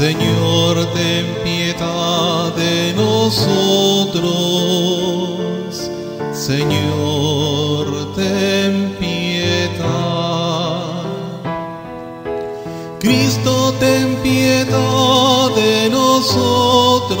Señor, ten piedad de nosotros. Señor, ten piedad. Cristo, ten piedad de nosotros.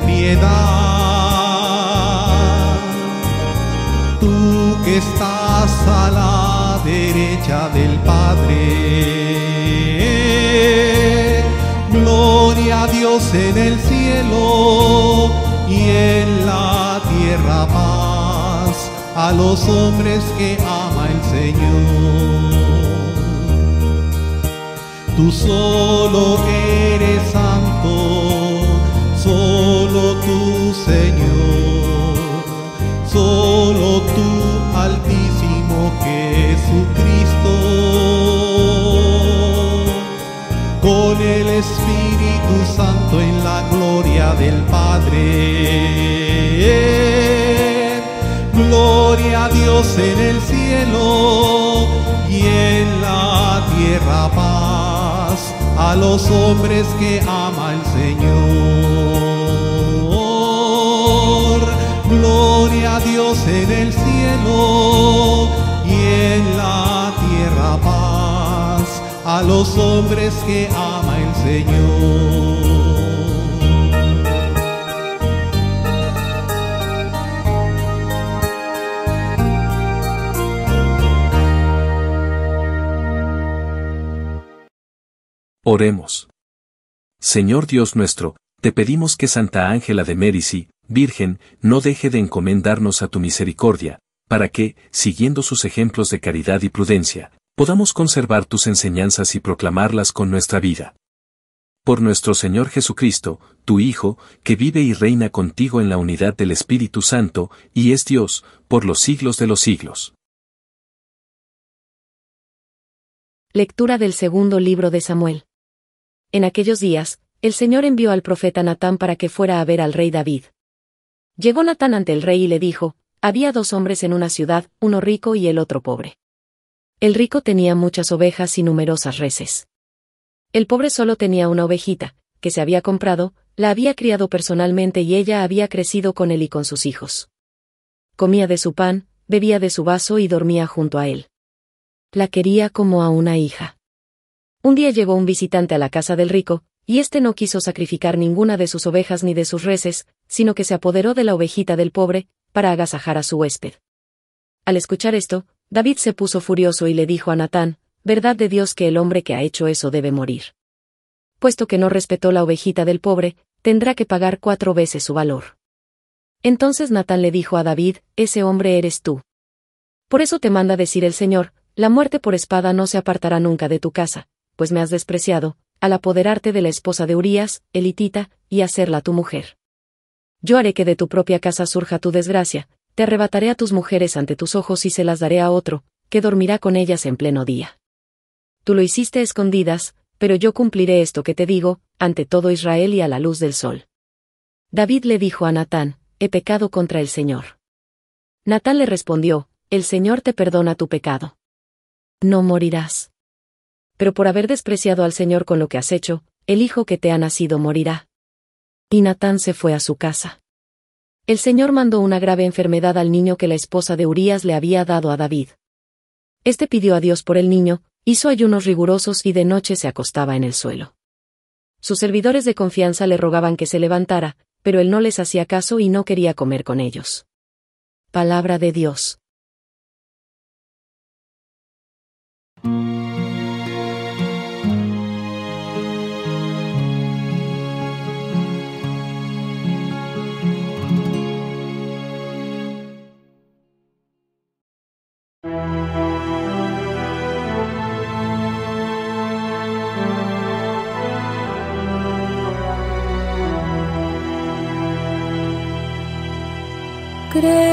piedad. Tú que estás a la derecha del Padre. Gloria a Dios en el cielo y en la tierra paz a los hombres que ama el Señor. Tú solo Espíritu Santo en la gloria del Padre. Gloria a Dios en el cielo y en la tierra paz a los hombres que ama el Señor. Gloria a Dios en el cielo y en la tierra paz a los hombres que ama el. Oremos. Señor Dios nuestro, te pedimos que Santa Ángela de Mérici, Virgen, no deje de encomendarnos a tu misericordia, para que, siguiendo sus ejemplos de caridad y prudencia, podamos conservar tus enseñanzas y proclamarlas con nuestra vida. Por nuestro Señor Jesucristo, tu Hijo, que vive y reina contigo en la unidad del Espíritu Santo, y es Dios, por los siglos de los siglos. Lectura del segundo libro de Samuel. En aquellos días, el Señor envió al profeta Natán para que fuera a ver al rey David. Llegó Natán ante el rey y le dijo, había dos hombres en una ciudad, uno rico y el otro pobre. El rico tenía muchas ovejas y numerosas reses. El pobre solo tenía una ovejita, que se había comprado, la había criado personalmente y ella había crecido con él y con sus hijos. Comía de su pan, bebía de su vaso y dormía junto a él. La quería como a una hija. Un día llegó un visitante a la casa del rico, y éste no quiso sacrificar ninguna de sus ovejas ni de sus reses, sino que se apoderó de la ovejita del pobre, para agasajar a su huésped. Al escuchar esto, David se puso furioso y le dijo a Natán, verdad de Dios que el hombre que ha hecho eso debe morir. Puesto que no respetó la ovejita del pobre, tendrá que pagar cuatro veces su valor. Entonces Natán le dijo a David, ese hombre eres tú. Por eso te manda decir el Señor, la muerte por espada no se apartará nunca de tu casa, pues me has despreciado, al apoderarte de la esposa de Urías, elitita, y hacerla tu mujer. Yo haré que de tu propia casa surja tu desgracia, te arrebataré a tus mujeres ante tus ojos y se las daré a otro, que dormirá con ellas en pleno día. Tú lo hiciste escondidas, pero yo cumpliré esto que te digo, ante todo Israel y a la luz del sol. David le dijo a Natán, he pecado contra el Señor. Natán le respondió, el Señor te perdona tu pecado. No morirás. Pero por haber despreciado al Señor con lo que has hecho, el hijo que te ha nacido morirá. Y Natán se fue a su casa. El Señor mandó una grave enfermedad al niño que la esposa de Urías le había dado a David. Este pidió a Dios por el niño, hizo ayunos rigurosos y de noche se acostaba en el suelo. Sus servidores de confianza le rogaban que se levantara, pero él no les hacía caso y no quería comer con ellos. Palabra de Dios. くれ。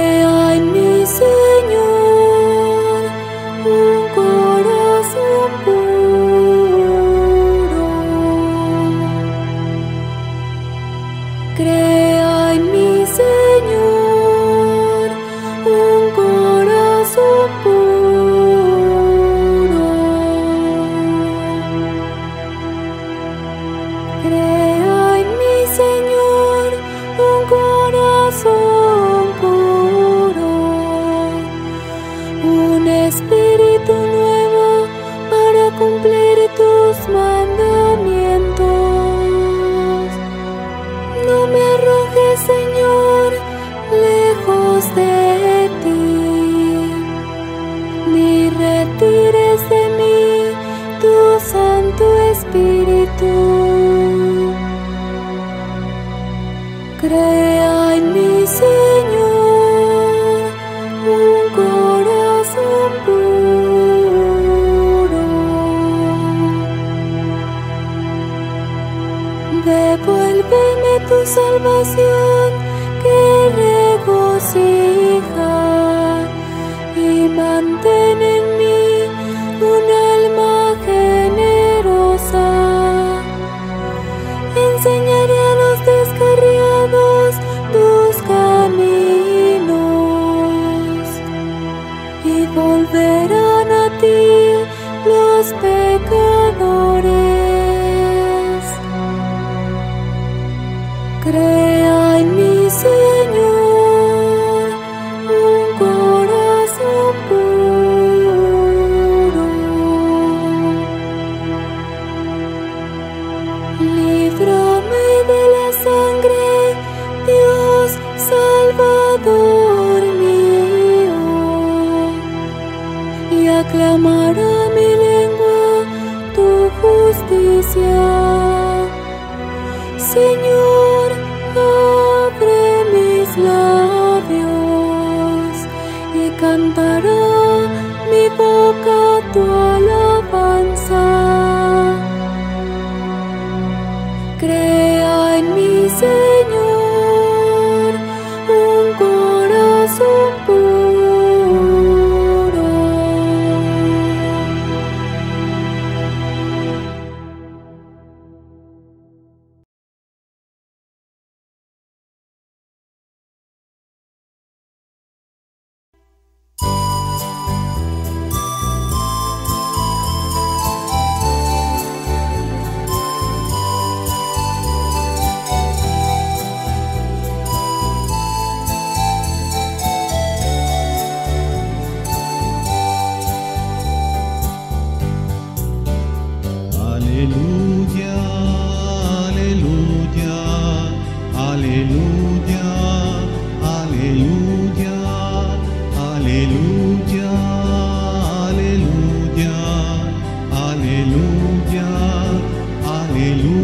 Aleluia.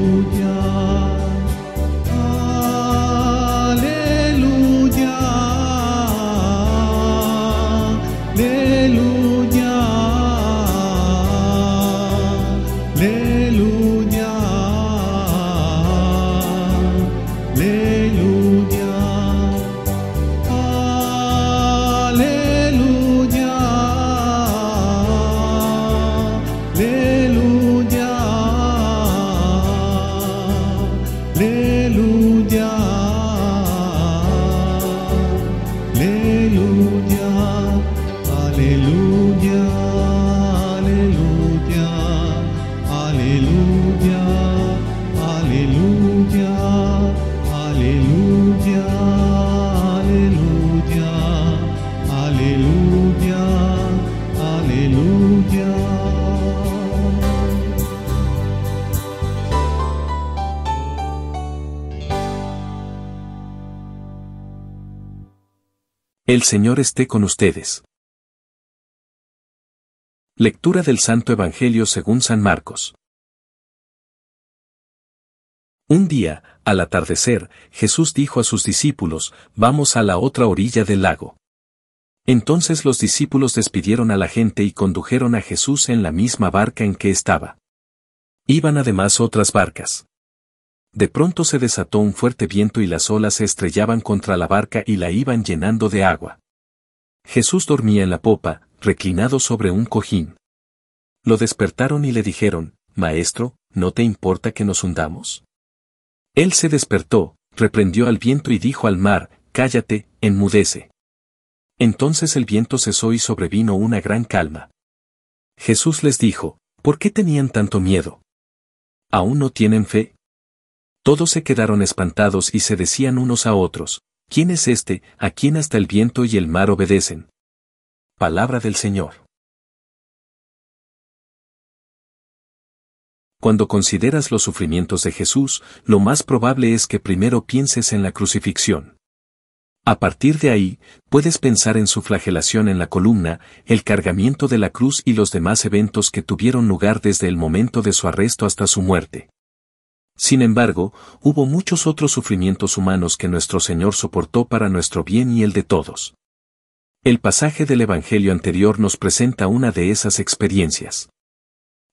Señor esté con ustedes. Lectura del Santo Evangelio según San Marcos. Un día, al atardecer, Jesús dijo a sus discípulos, Vamos a la otra orilla del lago. Entonces los discípulos despidieron a la gente y condujeron a Jesús en la misma barca en que estaba. Iban además otras barcas. De pronto se desató un fuerte viento y las olas se estrellaban contra la barca y la iban llenando de agua. Jesús dormía en la popa, reclinado sobre un cojín. Lo despertaron y le dijeron, Maestro, ¿no te importa que nos hundamos? Él se despertó, reprendió al viento y dijo al mar, Cállate, enmudece. Entonces el viento cesó y sobrevino una gran calma. Jesús les dijo, ¿por qué tenían tanto miedo? ¿Aún no tienen fe? Todos se quedaron espantados y se decían unos a otros, ¿quién es este, a quien hasta el viento y el mar obedecen? Palabra del Señor. Cuando consideras los sufrimientos de Jesús, lo más probable es que primero pienses en la crucifixión. A partir de ahí, puedes pensar en su flagelación en la columna, el cargamiento de la cruz y los demás eventos que tuvieron lugar desde el momento de su arresto hasta su muerte. Sin embargo, hubo muchos otros sufrimientos humanos que nuestro Señor soportó para nuestro bien y el de todos. El pasaje del Evangelio anterior nos presenta una de esas experiencias.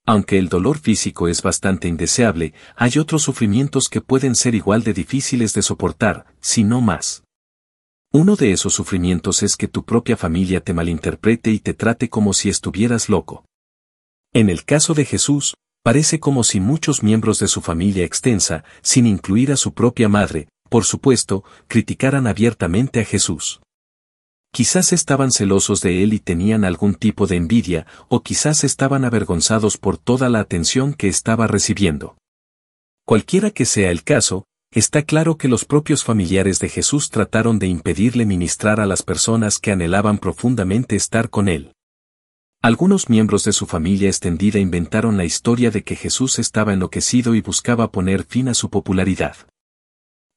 Aunque el dolor físico es bastante indeseable, hay otros sufrimientos que pueden ser igual de difíciles de soportar, si no más. Uno de esos sufrimientos es que tu propia familia te malinterprete y te trate como si estuvieras loco. En el caso de Jesús, parece como si muchos miembros de su familia extensa, sin incluir a su propia madre, por supuesto, criticaran abiertamente a Jesús. Quizás estaban celosos de él y tenían algún tipo de envidia, o quizás estaban avergonzados por toda la atención que estaba recibiendo. Cualquiera que sea el caso, está claro que los propios familiares de Jesús trataron de impedirle ministrar a las personas que anhelaban profundamente estar con él. Algunos miembros de su familia extendida inventaron la historia de que Jesús estaba enloquecido y buscaba poner fin a su popularidad.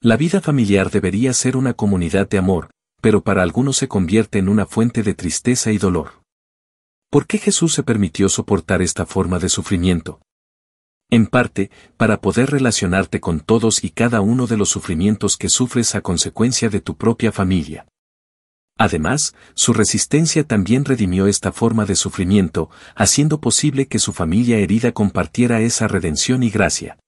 La vida familiar debería ser una comunidad de amor, pero para algunos se convierte en una fuente de tristeza y dolor. ¿Por qué Jesús se permitió soportar esta forma de sufrimiento? En parte, para poder relacionarte con todos y cada uno de los sufrimientos que sufres a consecuencia de tu propia familia. Además, su resistencia también redimió esta forma de sufrimiento, haciendo posible que su familia herida compartiera esa redención y gracia.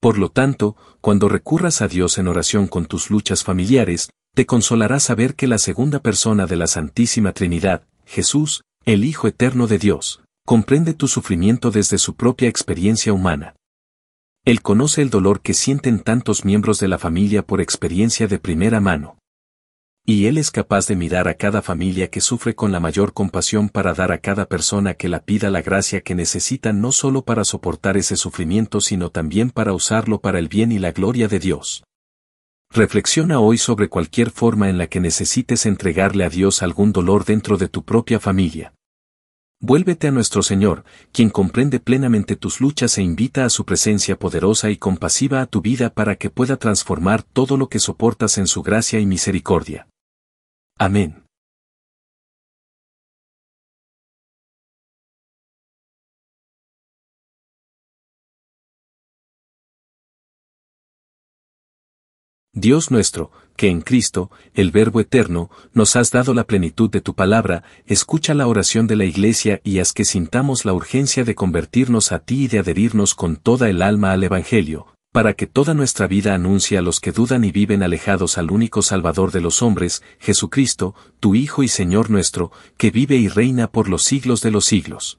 Por lo tanto, cuando recurras a Dios en oración con tus luchas familiares, te consolará saber que la segunda persona de la Santísima Trinidad, Jesús, el Hijo Eterno de Dios, comprende tu sufrimiento desde su propia experiencia humana. Él conoce el dolor que sienten tantos miembros de la familia por experiencia de primera mano. Y Él es capaz de mirar a cada familia que sufre con la mayor compasión para dar a cada persona que la pida la gracia que necesita no solo para soportar ese sufrimiento sino también para usarlo para el bien y la gloria de Dios. Reflexiona hoy sobre cualquier forma en la que necesites entregarle a Dios algún dolor dentro de tu propia familia. Vuélvete a nuestro Señor, quien comprende plenamente tus luchas e invita a su presencia poderosa y compasiva a tu vida para que pueda transformar todo lo que soportas en su gracia y misericordia. Amén. Dios nuestro, que en Cristo, el Verbo eterno, nos has dado la plenitud de tu palabra, escucha la oración de la Iglesia y haz que sintamos la urgencia de convertirnos a ti y de adherirnos con toda el alma al Evangelio, para que toda nuestra vida anuncie a los que dudan y viven alejados al único Salvador de los hombres, Jesucristo, tu Hijo y Señor nuestro, que vive y reina por los siglos de los siglos.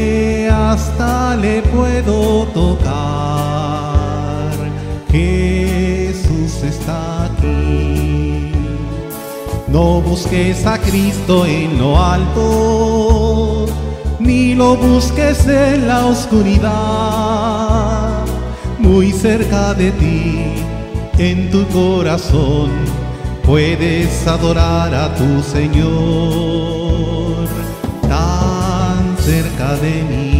le puedo tocar. Jesús está aquí. No busques a Cristo en lo alto ni lo busques en la oscuridad, muy cerca de ti, en tu corazón, puedes adorar a tu Señor, tan cerca de mí,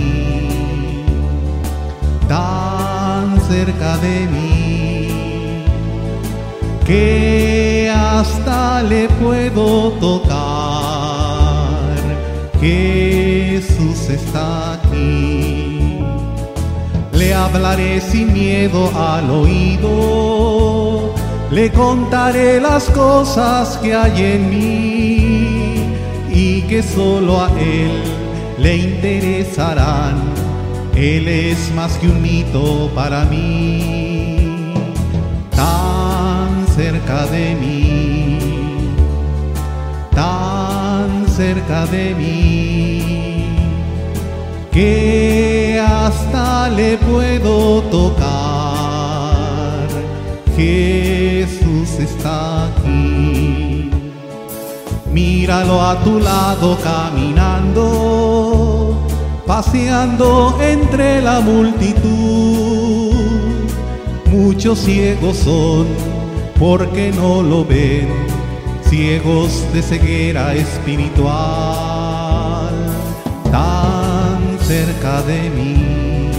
cerca de mí, que hasta le puedo tocar. Jesús está aquí. Le hablaré sin miedo al oído, le contaré las cosas que hay en mí y que solo a Él le interesarán. Él es más que un mito para mí, tan cerca de mí, tan cerca de mí que hasta le puedo tocar. Jesús está aquí. Míralo a tu lado caminando, paseando entre la multitud. Muchos ciegos son porque no lo ven, ciegos de ceguera espiritual cerca de mí,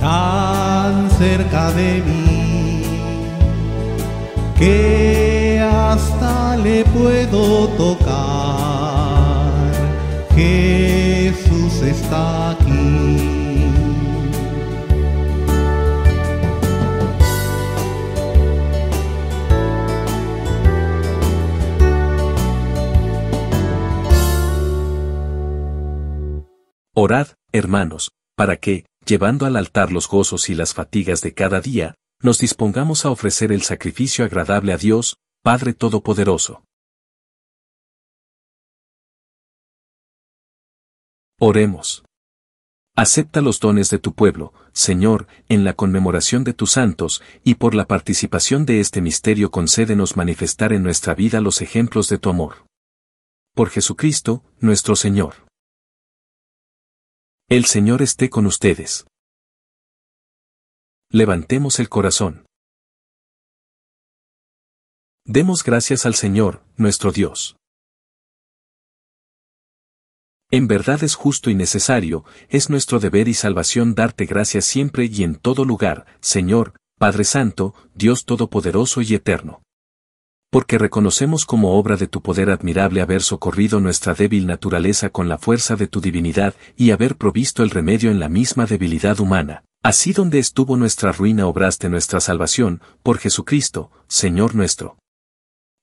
tan cerca de mí, que hasta le puedo tocar. Jesús está aquí. Orad, hermanos, para que, llevando al altar los gozos y las fatigas de cada día, nos dispongamos a ofrecer el sacrificio agradable a Dios, Padre Todopoderoso. Oremos. Acepta los dones de tu pueblo, Señor, en la conmemoración de tus santos, y por la participación de este misterio concédenos manifestar en nuestra vida los ejemplos de tu amor. Por Jesucristo, nuestro Señor. El Señor esté con ustedes. Levantemos el corazón. Demos gracias al Señor, nuestro Dios. En verdad es justo y necesario, es nuestro deber y salvación darte gracias siempre y en todo lugar, Señor, Padre Santo, Dios Todopoderoso y Eterno porque reconocemos como obra de tu poder admirable haber socorrido nuestra débil naturaleza con la fuerza de tu divinidad y haber provisto el remedio en la misma debilidad humana. Así donde estuvo nuestra ruina obraste nuestra salvación, por Jesucristo, Señor nuestro.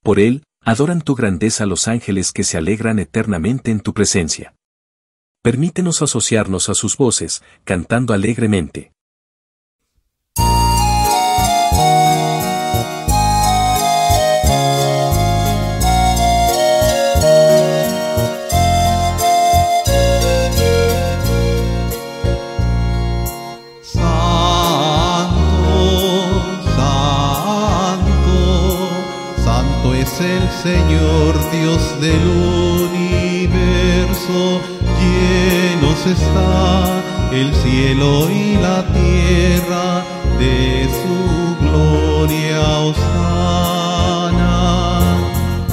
Por Él, adoran tu grandeza los ángeles que se alegran eternamente en tu presencia. Permítenos asociarnos a sus voces, cantando alegremente. Señor Dios del universo, llenos está el cielo y la tierra de su gloria. Osana,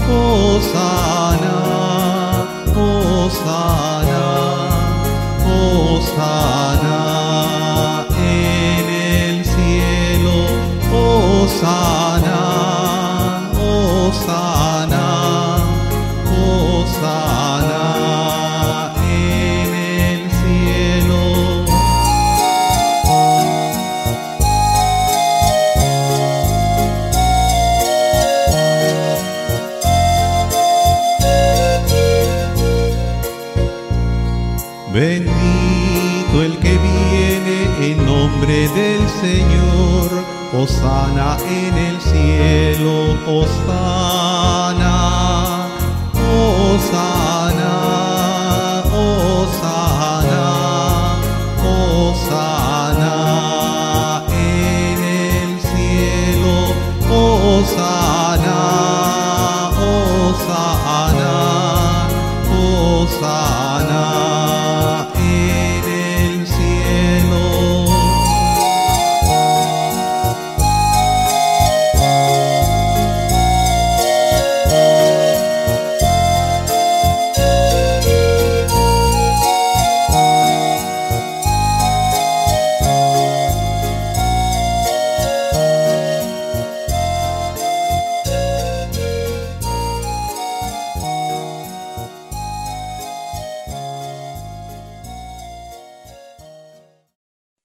Osana, Osana, Osana en el cielo, Osana. Del Señor, Osana en el cielo, Osana,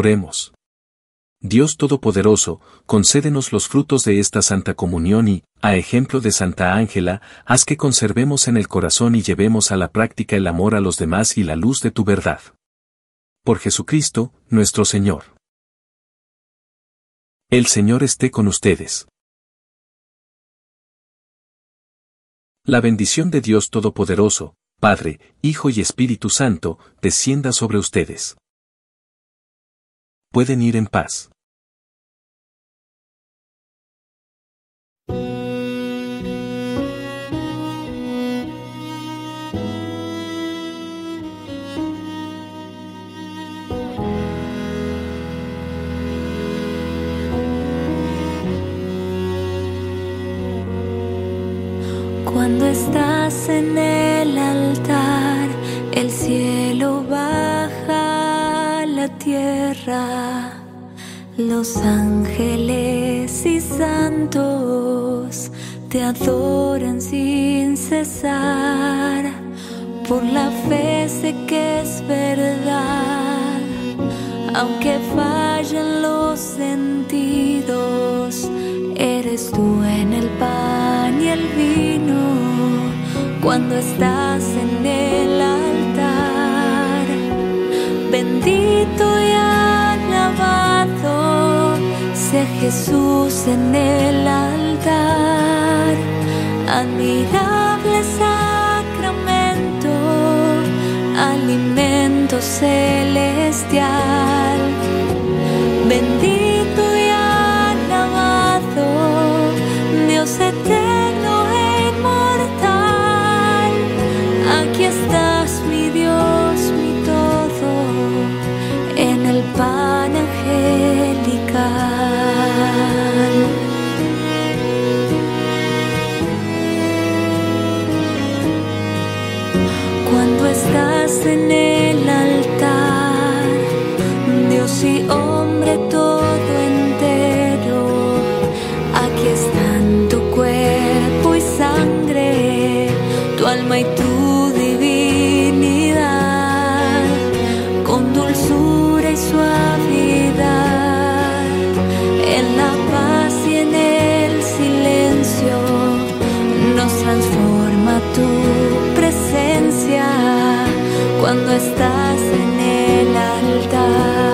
Oremos. Dios Todopoderoso, concédenos los frutos de esta Santa Comunión y, a ejemplo de Santa Ángela, haz que conservemos en el corazón y llevemos a la práctica el amor a los demás y la luz de tu verdad. Por Jesucristo, nuestro Señor. El Señor esté con ustedes. La bendición de Dios Todopoderoso, Padre, Hijo y Espíritu Santo, descienda sobre ustedes. Pueden ir en paz. Cuando estás en el tierra. Los ángeles y santos te adoran sin cesar. Por la fe sé que es verdad, aunque fallen los sentidos, eres tú en el pan y el vino. Cuando estás en el altar, bendito Jesús en el altar, admirable sacramento, alimento celestial. Bendito y alabado, Dios eterno. cuando estás en el altar.